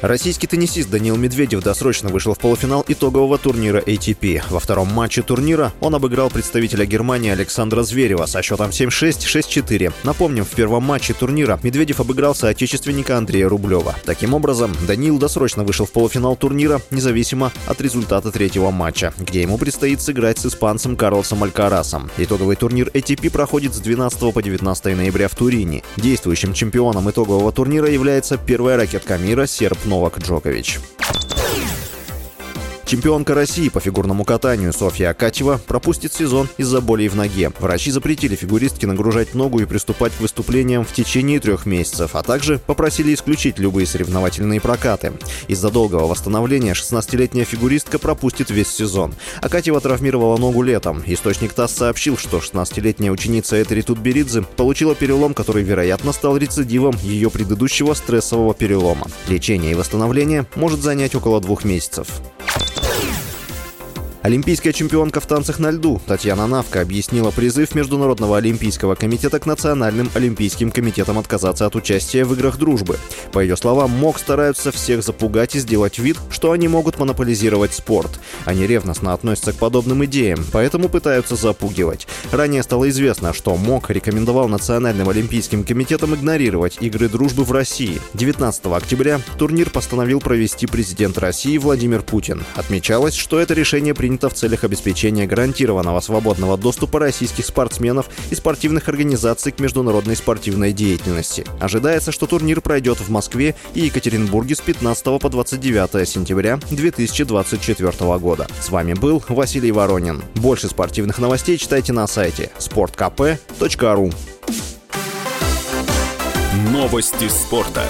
Российский теннисист Даниил Медведев досрочно вышел в полуфинал итогового турнира ATP. Во втором матче турнира он обыграл представителя Германии Александра Зверева со счетом 7-6, 6-4. Напомним, в первом матче турнира Медведев обыграл соотечественника Андрея Рублева. Таким образом, Даниил досрочно вышел в полуфинал турнира, независимо от результата третьего матча, где ему предстоит сыграть с испанцем Карлосом Алькарасом. Итоговый турнир ATP проходит с 12 по 19 ноября в Турине. Действующим чемпионом итогового турнира является первая ракетка мира серб Новак Джокович. Чемпионка России по фигурному катанию Софья Акатьева пропустит сезон из-за болей в ноге. Врачи запретили фигуристке нагружать ногу и приступать к выступлениям в течение трех месяцев, а также попросили исключить любые соревновательные прокаты. Из-за долгого восстановления 16-летняя фигуристка пропустит весь сезон. Акатьева травмировала ногу летом. Источник ТАСС сообщил, что 16-летняя ученица Этери Тутберидзе получила перелом, который, вероятно, стал рецидивом ее предыдущего стрессового перелома. Лечение и восстановление может занять около двух месяцев. Олимпийская чемпионка в танцах на льду Татьяна Навка объяснила призыв Международного олимпийского комитета к Национальным олимпийским комитетам отказаться от участия в играх дружбы. По ее словам, МОК стараются всех запугать и сделать вид, что они могут монополизировать спорт. Они ревностно относятся к подобным идеям, поэтому пытаются запугивать. Ранее стало известно, что МОК рекомендовал Национальным олимпийским комитетам игнорировать игры дружбы в России. 19 октября турнир постановил провести президент России Владимир Путин. Отмечалось, что это решение принято в целях обеспечения гарантированного свободного доступа российских спортсменов и спортивных организаций к международной спортивной деятельности. Ожидается, что турнир пройдет в Москве и Екатеринбурге с 15 по 29 сентября 2024 года. С вами был Василий Воронин. Больше спортивных новостей читайте на сайте sportkp.ru Новости спорта.